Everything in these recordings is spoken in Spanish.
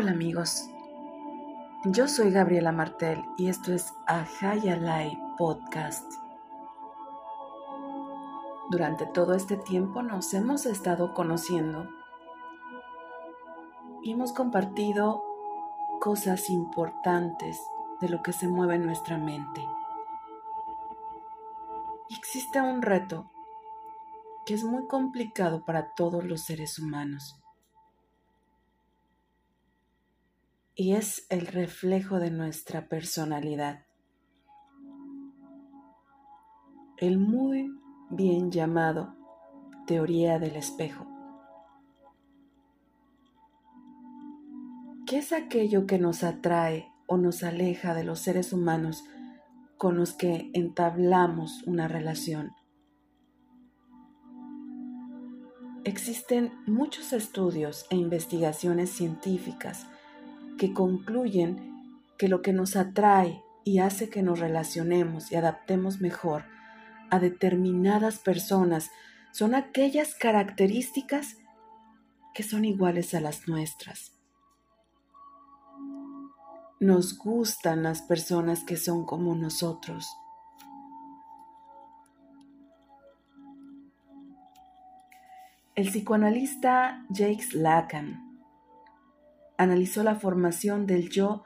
Hola amigos, yo soy Gabriela Martel y esto es Ajayalai Podcast. Durante todo este tiempo nos hemos estado conociendo y hemos compartido cosas importantes de lo que se mueve en nuestra mente. Existe un reto que es muy complicado para todos los seres humanos y es el reflejo de nuestra personalidad. El muy bien llamado teoría del espejo. ¿Qué es aquello que nos atrae o nos aleja de los seres humanos con los que entablamos una relación? Existen muchos estudios e investigaciones científicas que concluyen que lo que nos atrae y hace que nos relacionemos y adaptemos mejor a determinadas personas son aquellas características que son iguales a las nuestras. Nos gustan las personas que son como nosotros. El psicoanalista Jacques Lacan analizó la formación del yo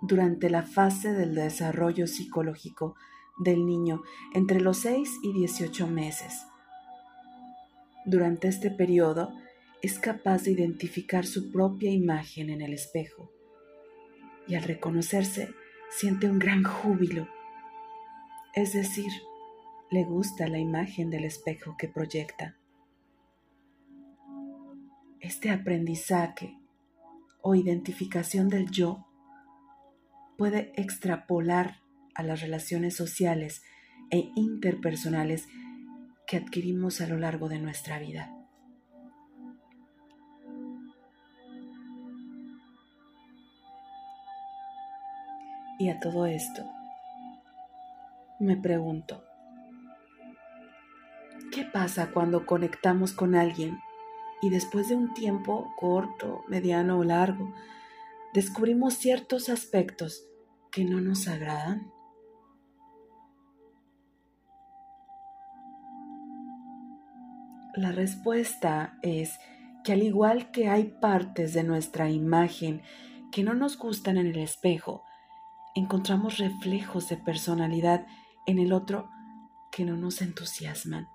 durante la fase del desarrollo psicológico del niño entre los 6 y 18 meses. Durante este periodo es capaz de identificar su propia imagen en el espejo y al reconocerse siente un gran júbilo, es decir, le gusta la imagen del espejo que proyecta. Este aprendizaje o identificación del yo puede extrapolar a las relaciones sociales e interpersonales que adquirimos a lo largo de nuestra vida. Y a todo esto, me pregunto, ¿qué pasa cuando conectamos con alguien y después de un tiempo corto, mediano o largo, descubrimos ciertos aspectos que no nos agradan? La respuesta es que al igual que hay partes de nuestra imagen que no nos gustan en el espejo, encontramos reflejos de personalidad en el otro que no nos entusiasman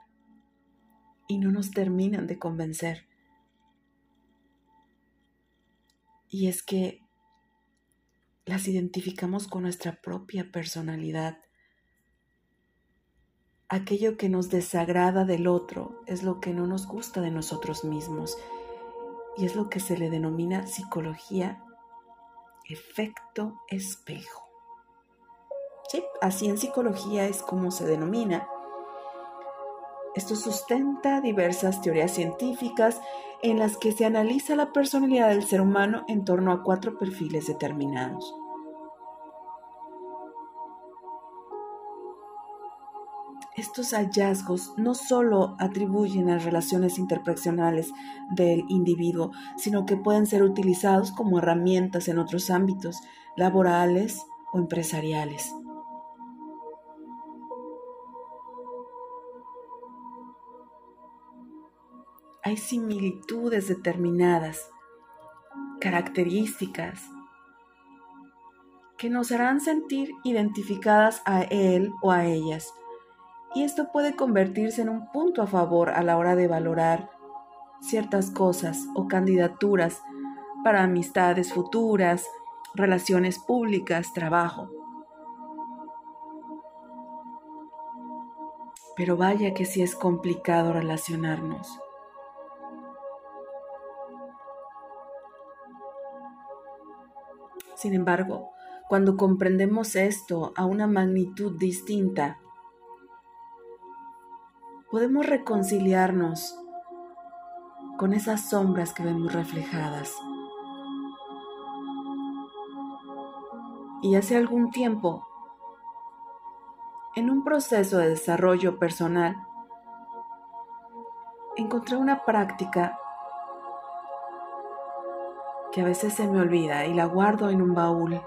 y no nos terminan de convencer. Y es que las identificamos con nuestra propia personalidad. Aquello que nos desagrada del otro es lo que no nos gusta de nosotros mismos y es lo que se le denomina psicología efecto espejo. Sí, así en psicología es como se denomina esto sustenta diversas teorías científicas en las que se analiza la personalidad del ser humano en torno a cuatro perfiles determinados. Estos hallazgos no solo atribuyen a relaciones interpersonales del individuo, sino que pueden ser utilizados como herramientas en otros ámbitos laborales o empresariales. Hay similitudes determinadas, características que nos harán sentir identificadas a él o a ellas. Y esto puede convertirse en un punto a favor a la hora de valorar ciertas cosas o candidaturas para amistades futuras, relaciones públicas, trabajo. Pero vaya que sí es complicado relacionarnos. Sin embargo, cuando comprendemos esto a una magnitud distinta, podemos reconciliarnos con esas sombras que vemos reflejadas. Y hace algún tiempo, en un proceso de desarrollo personal, encontré una práctica que a veces se me olvida y la guardo en un baúl.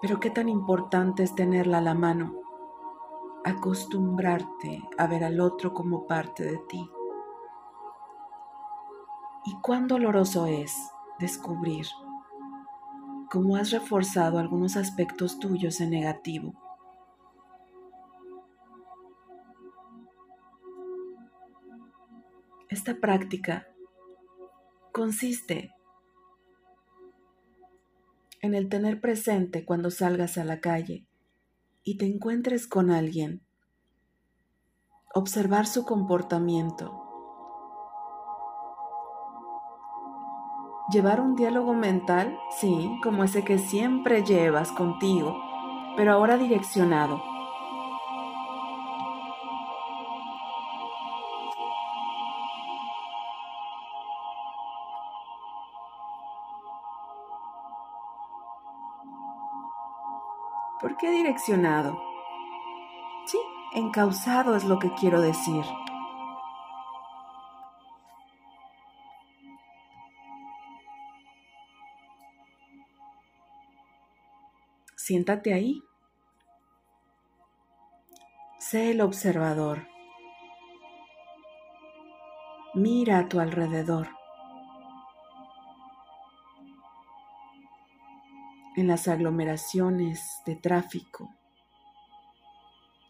Pero qué tan importante es tenerla a la mano, acostumbrarte a ver al otro como parte de ti. Y cuán doloroso es descubrir cómo has reforzado algunos aspectos tuyos en negativo. Esta práctica consiste en el tener presente cuando salgas a la calle y te encuentres con alguien, observar su comportamiento, llevar un diálogo mental, sí, como ese que siempre llevas contigo, pero ahora direccionado qué direccionado? Sí, encausado es lo que quiero decir. Siéntate ahí. Sé el observador. Mira a tu alrededor. En las aglomeraciones de tráfico.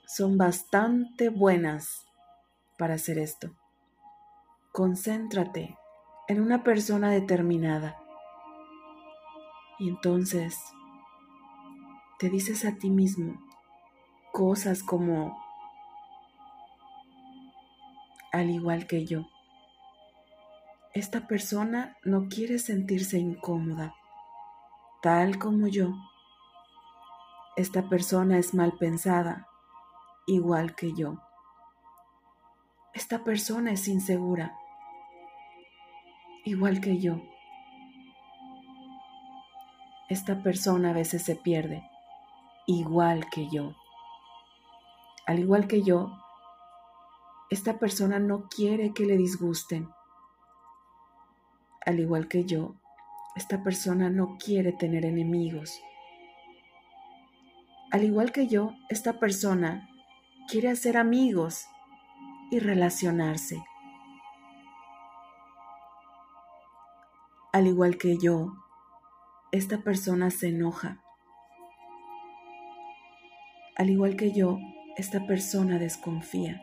Son bastante buenas para hacer esto. Concéntrate en una persona determinada. Y entonces te dices a ti mismo cosas como, al igual que yo, esta persona no quiere sentirse incómoda tal como yo. Esta persona es mal pensada, igual que yo. Esta persona es insegura, igual que yo. Esta persona a veces se pierde, igual que yo. Al igual que yo, esta persona no quiere que le disgusten. Al igual que yo, esta persona no quiere tener enemigos. Al igual que yo, esta persona quiere hacer amigos y relacionarse. Al igual que yo, esta persona se enoja. Al igual que yo, esta persona desconfía.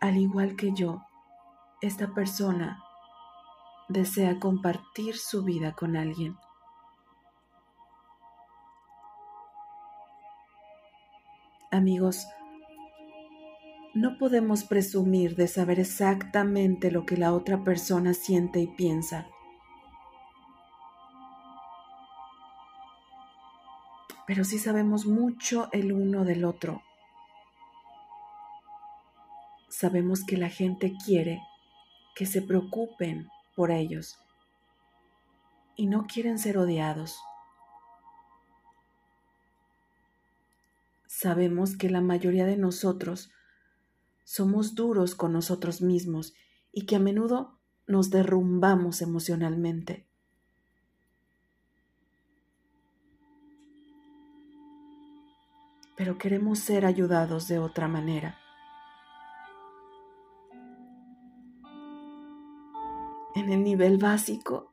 Al igual que yo, esta persona desea compartir su vida con alguien. Amigos, no podemos presumir de saber exactamente lo que la otra persona siente y piensa. Pero sí sabemos mucho el uno del otro. Sabemos que la gente quiere que se preocupen por ellos y no quieren ser odiados. Sabemos que la mayoría de nosotros somos duros con nosotros mismos y que a menudo nos derrumbamos emocionalmente. Pero queremos ser ayudados de otra manera. En el nivel básico,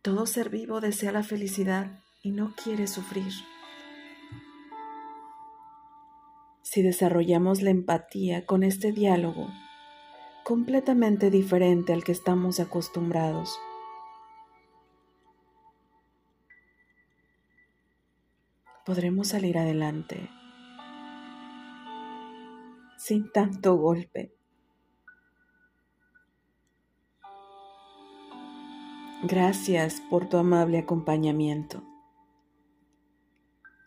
todo ser vivo desea la felicidad y no quiere sufrir. Si desarrollamos la empatía con este diálogo, completamente diferente al que estamos acostumbrados, podremos salir adelante sin tanto golpe. Gracias por tu amable acompañamiento.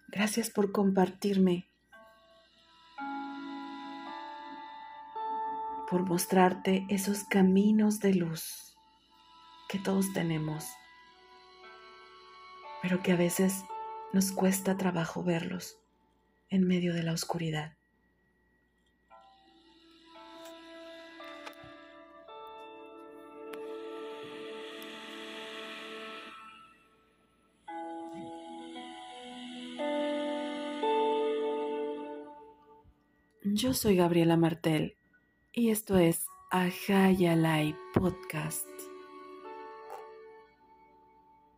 Gracias por compartirme, por mostrarte esos caminos de luz que todos tenemos, pero que a veces nos cuesta trabajo verlos en medio de la oscuridad. Yo soy Gabriela Martel y esto es Ajayalai Podcast.